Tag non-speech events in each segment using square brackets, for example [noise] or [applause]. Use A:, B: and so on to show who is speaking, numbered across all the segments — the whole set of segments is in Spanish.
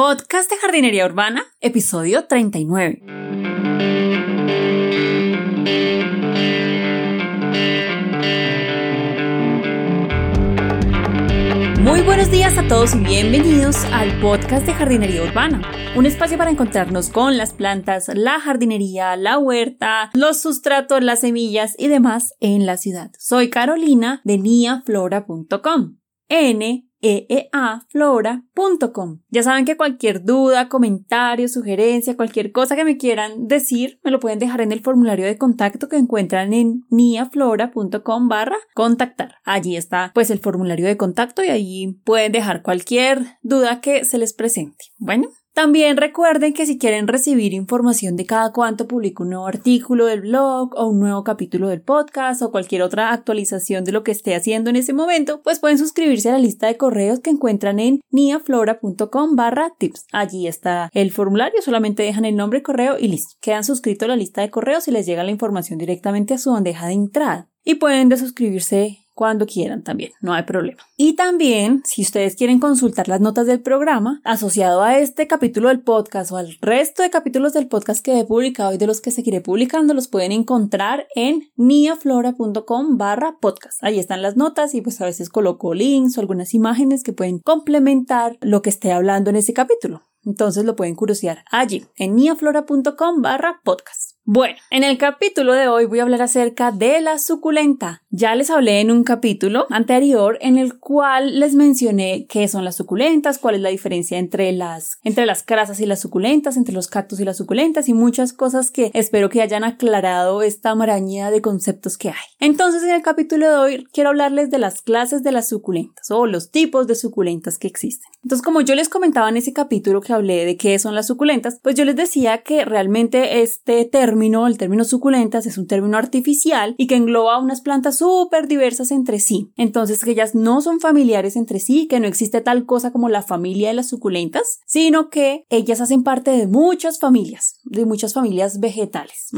A: Podcast de Jardinería Urbana, episodio 39. Muy buenos días a todos y bienvenidos al podcast de Jardinería Urbana, un espacio para encontrarnos con las plantas, la jardinería, la huerta, los sustratos, las semillas y demás en la ciudad. Soy Carolina de niaflora.com. N eeaflora.com. Ya saben que cualquier duda, comentario, sugerencia, cualquier cosa que me quieran decir, me lo pueden dejar en el formulario de contacto que encuentran en niaflora.com barra contactar. Allí está pues el formulario de contacto y allí pueden dejar cualquier duda que se les presente. Bueno, también recuerden que si quieren recibir información de cada cuánto publico un nuevo artículo del blog o un nuevo capítulo del podcast o cualquier otra actualización de lo que esté haciendo en ese momento, pues pueden suscribirse a la lista de correos que encuentran en niaflora.com barra tips. Allí está el formulario, solamente dejan el nombre, correo y listo. Quedan suscritos a la lista de correos y les llega la información directamente a su bandeja de entrada. Y pueden desuscribirse cuando quieran también, no hay problema. Y también, si ustedes quieren consultar las notas del programa asociado a este capítulo del podcast o al resto de capítulos del podcast que he publicado y de los que seguiré publicando, los pueden encontrar en niaflora.com barra podcast. Ahí están las notas y pues a veces coloco links o algunas imágenes que pueden complementar lo que esté hablando en ese capítulo. Entonces lo pueden curiosear allí en niaflora.com barra podcast. Bueno, en el capítulo de hoy voy a hablar acerca de la suculenta. Ya les hablé en un capítulo anterior en el cual les mencioné qué son las suculentas, cuál es la diferencia entre las, entre las crasas y las suculentas, entre los cactus y las suculentas y muchas cosas que espero que hayan aclarado esta maraña de conceptos que hay. Entonces en el capítulo de hoy quiero hablarles de las clases de las suculentas o los tipos de suculentas que existen. Entonces como yo les comentaba en ese capítulo que hablé de qué son las suculentas, pues yo les decía que realmente este término el término suculentas es un término artificial y que engloba unas plantas súper diversas entre sí. Entonces que ellas no son familiares entre sí, que no existe tal cosa como la familia de las suculentas, sino que ellas hacen parte de muchas familias, de muchas familias vegetales.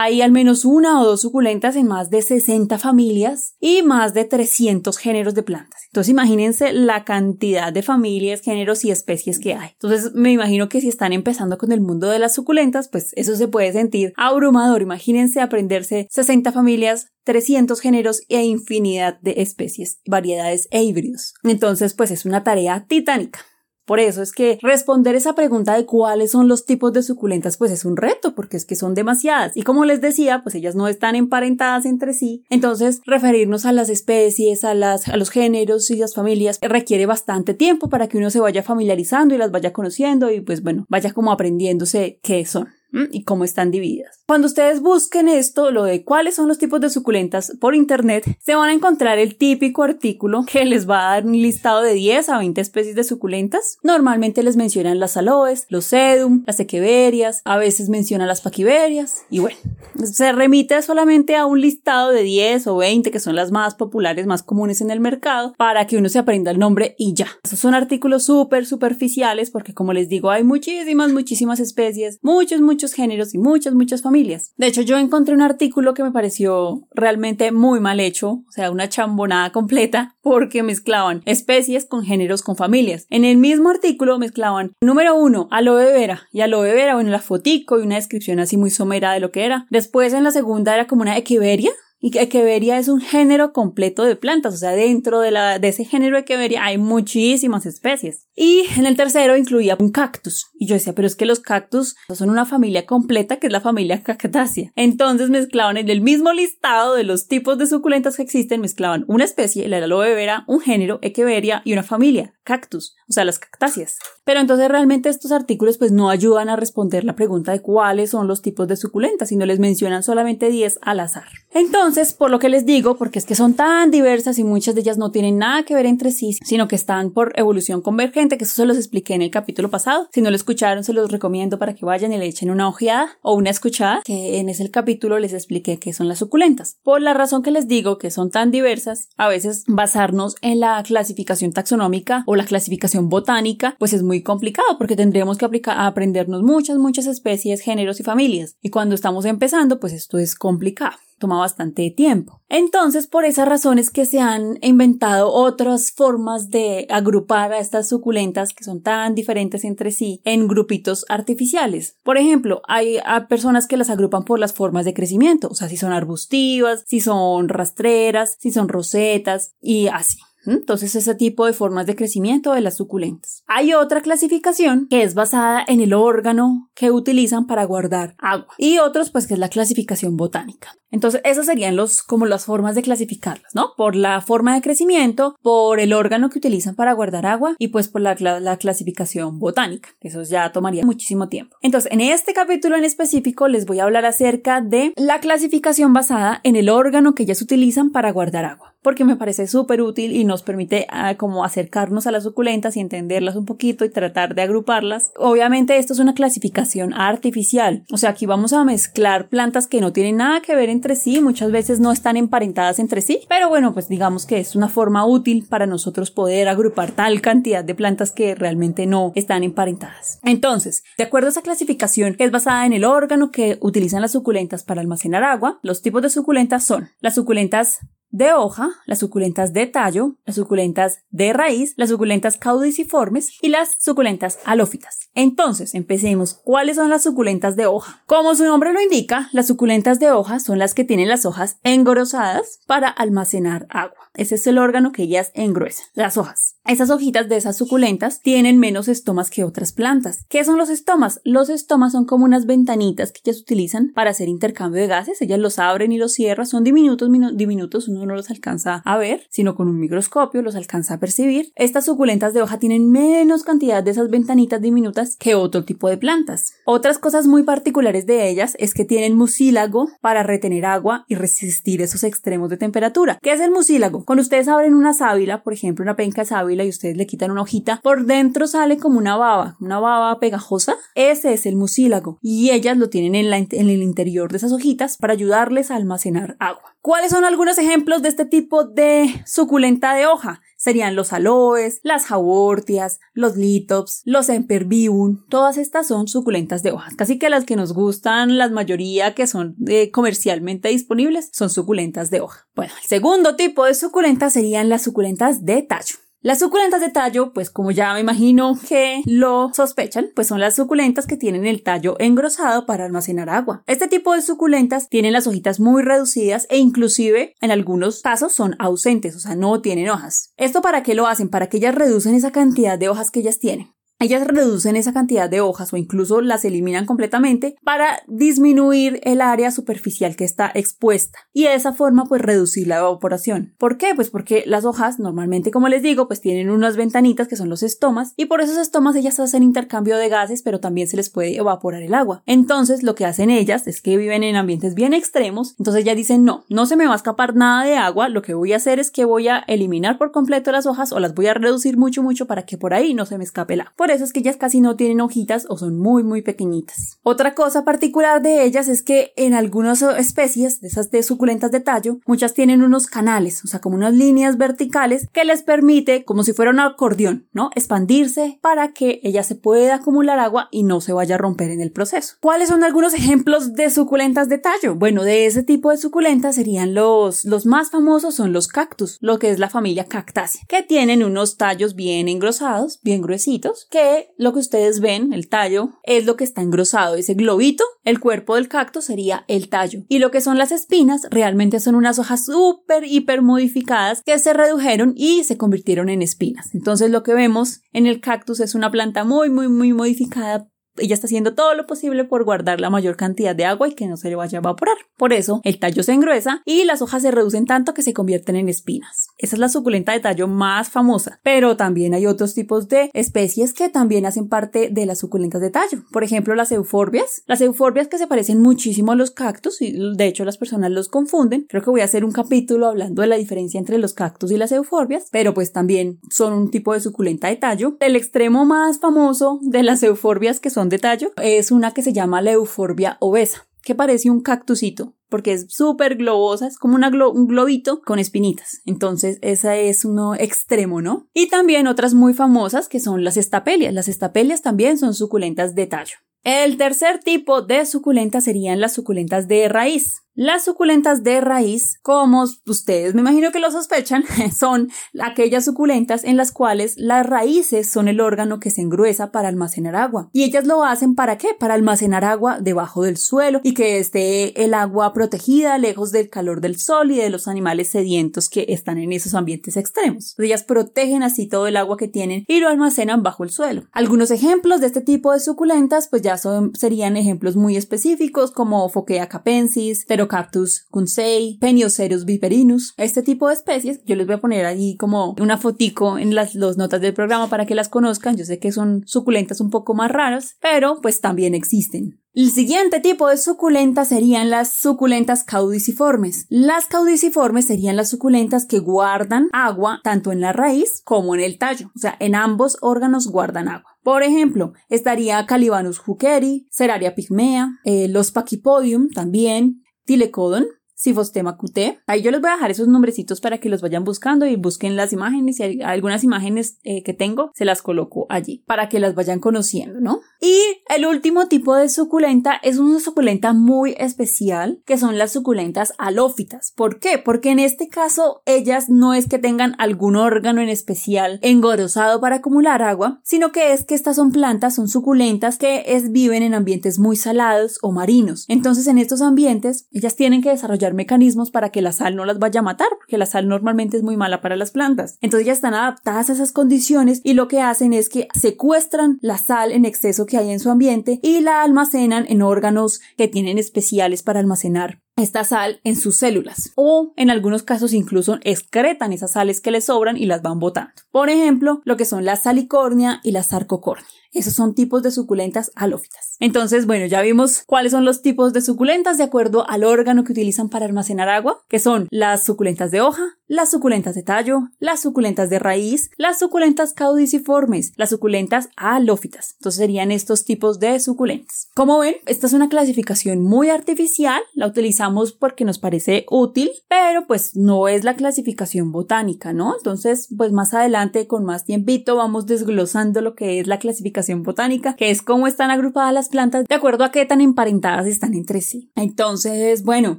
A: Hay al menos una o dos suculentas en más de 60 familias y más de 300 géneros de plantas. Entonces imagínense la cantidad de familias, géneros y especies que hay. Entonces me imagino que si están empezando con el mundo de las suculentas, pues eso se puede sentir abrumador. Imagínense aprenderse 60 familias, 300 géneros e infinidad de especies, variedades e híbridos. Entonces pues es una tarea titánica. Por eso es que responder esa pregunta de cuáles son los tipos de suculentas pues es un reto porque es que son demasiadas. Y como les decía pues ellas no están emparentadas entre sí. Entonces referirnos a las especies a las a los géneros y las familias requiere bastante tiempo para que uno se vaya familiarizando y las vaya conociendo y pues bueno vaya como aprendiéndose qué son y cómo están divididas. Cuando ustedes busquen esto, lo de cuáles son los tipos de suculentas por internet, se van a encontrar el típico artículo que les va a dar un listado de 10 a 20 especies de suculentas. Normalmente les mencionan las aloes, los sedum, las equeverias, a veces mencionan las paquiverias y bueno, se remite solamente a un listado de 10 o 20 que son las más populares, más comunes en el mercado para que uno se aprenda el nombre y ya. Esos son artículos súper superficiales porque como les digo hay muchísimas, muchísimas especies, muchos, muchos muchos géneros y muchas, muchas familias. De hecho, yo encontré un artículo que me pareció realmente muy mal hecho, o sea, una chambonada completa, porque mezclaban especies con géneros con familias. En el mismo artículo mezclaban, número uno, aloe vera, y aloe vera, bueno, la fotico y una descripción así muy somera de lo que era. Después en la segunda era como una equiveria, y Echeveria es un género completo de plantas, o sea, dentro de, la, de ese género Echeveria hay muchísimas especies. Y en el tercero incluía un cactus. Y yo decía, pero es que los cactus son una familia completa que es la familia Cactaceae. Entonces mezclaban en el mismo listado de los tipos de suculentas que existen, mezclaban una especie, la aloe vera, un género Echeveria y una familia, cactus, o sea, las cactáceas. Pero entonces realmente estos artículos pues no ayudan a responder la pregunta de cuáles son los tipos de suculentas, sino les mencionan solamente 10 al azar. Entonces, por lo que les digo, porque es que son tan diversas y muchas de ellas no tienen nada que ver entre sí, sino que están por evolución convergente, que eso se los expliqué en el capítulo pasado. Si no lo escucharon, se los recomiendo para que vayan y le echen una ojeada o una escuchada, que en ese capítulo les expliqué qué son las suculentas. Por la razón que les digo que son tan diversas, a veces basarnos en la clasificación taxonómica o la clasificación botánica, pues es muy complicado porque tendríamos que aprendernos muchas, muchas especies, géneros y familias. Y cuando estamos empezando, pues esto es complicado. toma bastante tiempo. Entonces, por esas razones que se han inventado otras formas de agrupar a estas suculentas que son tan diferentes entre sí en grupitos artificiales. Por ejemplo, hay, personas que las agrupan por las formas de crecimiento, o sea, si son arbustivas, si son rastreras, si son rosetas y así. Entonces, ese tipo de formas de crecimiento de las suculentas. Hay otra clasificación que es basada en el órgano que utilizan para guardar agua y otros pues que es la clasificación botánica. Entonces, esas serían los, como las formas de clasificarlas, ¿no? Por la forma de crecimiento, por el órgano que utilizan para guardar agua y pues por la, la clasificación botánica. Eso ya tomaría muchísimo tiempo. Entonces, en este capítulo en específico les voy a hablar acerca de la clasificación basada en el órgano que ellas utilizan para guardar agua porque me parece súper útil y nos permite ah, como acercarnos a las suculentas y entenderlas un poquito y tratar de agruparlas. Obviamente esto es una clasificación artificial, o sea, aquí vamos a mezclar plantas que no tienen nada que ver entre sí, muchas veces no están emparentadas entre sí, pero bueno, pues digamos que es una forma útil para nosotros poder agrupar tal cantidad de plantas que realmente no están emparentadas. Entonces, de acuerdo a esa clasificación que es basada en el órgano que utilizan las suculentas para almacenar agua, los tipos de suculentas son las suculentas de hoja, las suculentas de tallo, las suculentas de raíz, las suculentas caudiciformes y las suculentas halófitas. Entonces, empecemos. ¿Cuáles son las suculentas de hoja? Como su nombre lo indica, las suculentas de hoja son las que tienen las hojas engrosadas para almacenar agua. Ese es el órgano que ellas engruesan, las hojas. Esas hojitas de esas suculentas tienen menos estomas que otras plantas. ¿Qué son los estomas? Los estomas son como unas ventanitas que ellas utilizan para hacer intercambio de gases. Ellas los abren y los cierran. Son diminutos, diminutos. No los alcanza a ver, sino con un microscopio los alcanza a percibir. Estas suculentas de hoja tienen menos cantidad de esas ventanitas diminutas que otro tipo de plantas. Otras cosas muy particulares de ellas es que tienen mucílago para retener agua y resistir esos extremos de temperatura. ¿Qué es el mucílago? Cuando ustedes abren una sábila, por ejemplo, una penca sábila y ustedes le quitan una hojita, por dentro sale como una baba, una baba pegajosa. Ese es el mucílago y ellas lo tienen en, en el interior de esas hojitas para ayudarles a almacenar agua. ¿Cuáles son algunos ejemplos de este tipo de suculenta de hoja? serían los aloes, las jawortias, los litops, los empervium, todas estas son suculentas de hojas. Casi que las que nos gustan, la mayoría que son eh, comercialmente disponibles, son suculentas de hoja. Bueno, el segundo tipo de suculentas serían las suculentas de tallo. Las suculentas de tallo, pues como ya me imagino que lo sospechan, pues son las suculentas que tienen el tallo engrosado para almacenar agua. Este tipo de suculentas tienen las hojitas muy reducidas e inclusive en algunos casos son ausentes, o sea, no tienen hojas. ¿Esto para qué lo hacen? Para que ellas reducen esa cantidad de hojas que ellas tienen. Ellas reducen esa cantidad de hojas o incluso las eliminan completamente para disminuir el área superficial que está expuesta y de esa forma pues reducir la evaporación. ¿Por qué? Pues porque las hojas normalmente como les digo pues tienen unas ventanitas que son los estomas y por esos estomas ellas hacen intercambio de gases pero también se les puede evaporar el agua. Entonces lo que hacen ellas es que viven en ambientes bien extremos entonces ya dicen no, no se me va a escapar nada de agua lo que voy a hacer es que voy a eliminar por completo las hojas o las voy a reducir mucho mucho para que por ahí no se me escape el agua. Eso es que ellas casi no tienen hojitas o son muy muy pequeñitas. Otra cosa particular de ellas es que en algunas especies de esas de suculentas de tallo, muchas tienen unos canales, o sea, como unas líneas verticales que les permite, como si fuera un acordeón, ¿no? Expandirse para que ella se pueda acumular agua y no se vaya a romper en el proceso. ¿Cuáles son algunos ejemplos de suculentas de tallo? Bueno, de ese tipo de suculentas serían los, los más famosos son los cactus, lo que es la familia cactácea, que tienen unos tallos bien engrosados, bien gruesitos, que lo que ustedes ven, el tallo, es lo que está engrosado. Ese globito, el cuerpo del cactus sería el tallo. Y lo que son las espinas realmente son unas hojas súper, hiper modificadas que se redujeron y se convirtieron en espinas. Entonces lo que vemos en el cactus es una planta muy, muy, muy modificada ella está haciendo todo lo posible por guardar la mayor cantidad de agua y que no se le vaya a evaporar. Por eso, el tallo se engruesa y las hojas se reducen tanto que se convierten en espinas. Esa es la suculenta de tallo más famosa, pero también hay otros tipos de especies que también hacen parte de las suculentas de tallo. Por ejemplo, las euforbias. Las euforbias que se parecen muchísimo a los cactus y de hecho las personas los confunden. Creo que voy a hacer un capítulo hablando de la diferencia entre los cactus y las euforbias, pero pues también son un tipo de suculenta de tallo. El extremo más famoso de las euforbias que son detalle es una que se llama la euforbia obesa, que parece un cactusito, porque es súper globosa, es como una un globito con espinitas. Entonces, esa es uno extremo, ¿no? Y también otras muy famosas que son las estapelias. Las estapelias también son suculentas de tallo. El tercer tipo de suculentas serían las suculentas de raíz. Las suculentas de raíz, como ustedes me imagino que lo sospechan, [laughs] son aquellas suculentas en las cuales las raíces son el órgano que se engruesa para almacenar agua. Y ellas lo hacen para qué? Para almacenar agua debajo del suelo y que esté el agua protegida lejos del calor del sol y de los animales sedientos que están en esos ambientes extremos. Ellas protegen así todo el agua que tienen y lo almacenan bajo el suelo. Algunos ejemplos de este tipo de suculentas pues ya son, serían ejemplos muy específicos como Phocaea capensis, Pterocactus kunsei, Peniocerus viperinus. Este tipo de especies, yo les voy a poner ahí como una fotico en las dos notas del programa para que las conozcan. Yo sé que son suculentas un poco más raras, pero pues también existen. El siguiente tipo de suculentas serían las suculentas caudiciformes. Las caudiciformes serían las suculentas que guardan agua tanto en la raíz como en el tallo, o sea, en ambos órganos guardan agua. Por ejemplo, estaría Calibanus hukeri, Ceraria pygmea, eh, los Pachypodium también, Dile kolun Sifostema QT. Ahí yo les voy a dejar esos nombrecitos para que los vayan buscando y busquen las imágenes y hay algunas imágenes eh, que tengo se las coloco allí para que las vayan conociendo, ¿no? Y el último tipo de suculenta es una suculenta muy especial que son las suculentas alófitas. ¿Por qué? Porque en este caso ellas no es que tengan algún órgano en especial engorosado para acumular agua, sino que es que estas son plantas, son suculentas que es, viven en ambientes muy salados o marinos. Entonces en estos ambientes ellas tienen que desarrollar mecanismos para que la sal no las vaya a matar, porque la sal normalmente es muy mala para las plantas. Entonces ya están adaptadas a esas condiciones y lo que hacen es que secuestran la sal en exceso que hay en su ambiente y la almacenan en órganos que tienen especiales para almacenar esta sal en sus células o en algunos casos incluso excretan esas sales que les sobran y las van botando. Por ejemplo, lo que son la salicornia y la sarcocornia. Esos son tipos de suculentas halófitas. Entonces, bueno, ya vimos cuáles son los tipos de suculentas de acuerdo al órgano que utilizan para almacenar agua, que son las suculentas de hoja, las suculentas de tallo, las suculentas de raíz, las suculentas caudiciformes, las suculentas halófitas. Entonces serían estos tipos de suculentas. Como ven, esta es una clasificación muy artificial, la utilizamos porque nos parece útil, pero pues no es la clasificación botánica, ¿no? Entonces, pues más adelante con más tiempito vamos desglosando lo que es la clasificación botánica, que es cómo están agrupadas las plantas de acuerdo a qué tan emparentadas están entre sí. Entonces, bueno,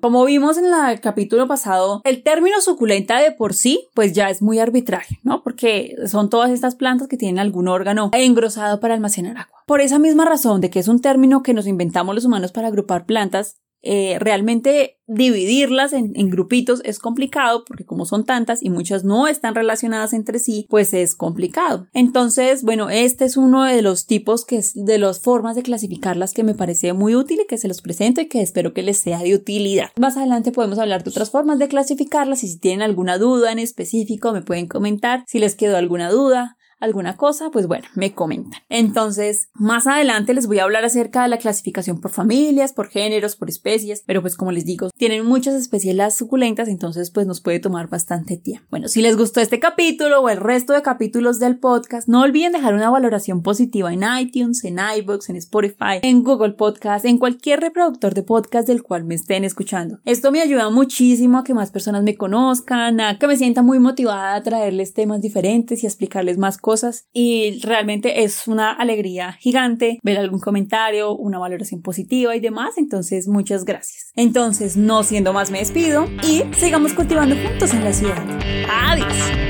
A: como vimos en el capítulo pasado, el término suculenta de por sí, pues ya es muy arbitrario, ¿no? Porque son todas estas plantas que tienen algún órgano engrosado para almacenar agua. Por esa misma razón de que es un término que nos inventamos los humanos para agrupar plantas, eh, realmente dividirlas en, grupitos es complicado porque como son tantas y muchas no están relacionadas entre sí, pues es complicado. Entonces, bueno, este es uno de los tipos que es de las formas de clasificarlas que me parece muy útil y que se los presento y que espero que les sea de utilidad. Más adelante podemos hablar de otras formas de clasificarlas y si tienen alguna duda en específico me pueden comentar si les quedó alguna duda alguna cosa, pues bueno, me comentan. Entonces, más adelante les voy a hablar acerca de la clasificación por familias, por géneros, por especies, pero pues como les digo, tienen muchas especies las suculentas, entonces pues nos puede tomar bastante tiempo. Bueno, si les gustó este capítulo o el resto de capítulos del podcast, no olviden dejar una valoración positiva en iTunes, en iBooks, en Spotify, en Google Podcast, en cualquier reproductor de podcast del cual me estén escuchando. Esto me ayuda muchísimo a que más personas me conozcan, a que me sienta muy motivada a traerles temas diferentes y a explicarles más cosas cosas y realmente es una alegría gigante ver algún comentario, una valoración positiva y demás. Entonces, muchas gracias. Entonces, no siendo más, me despido y sigamos cultivando juntos en la ciudad. Adiós.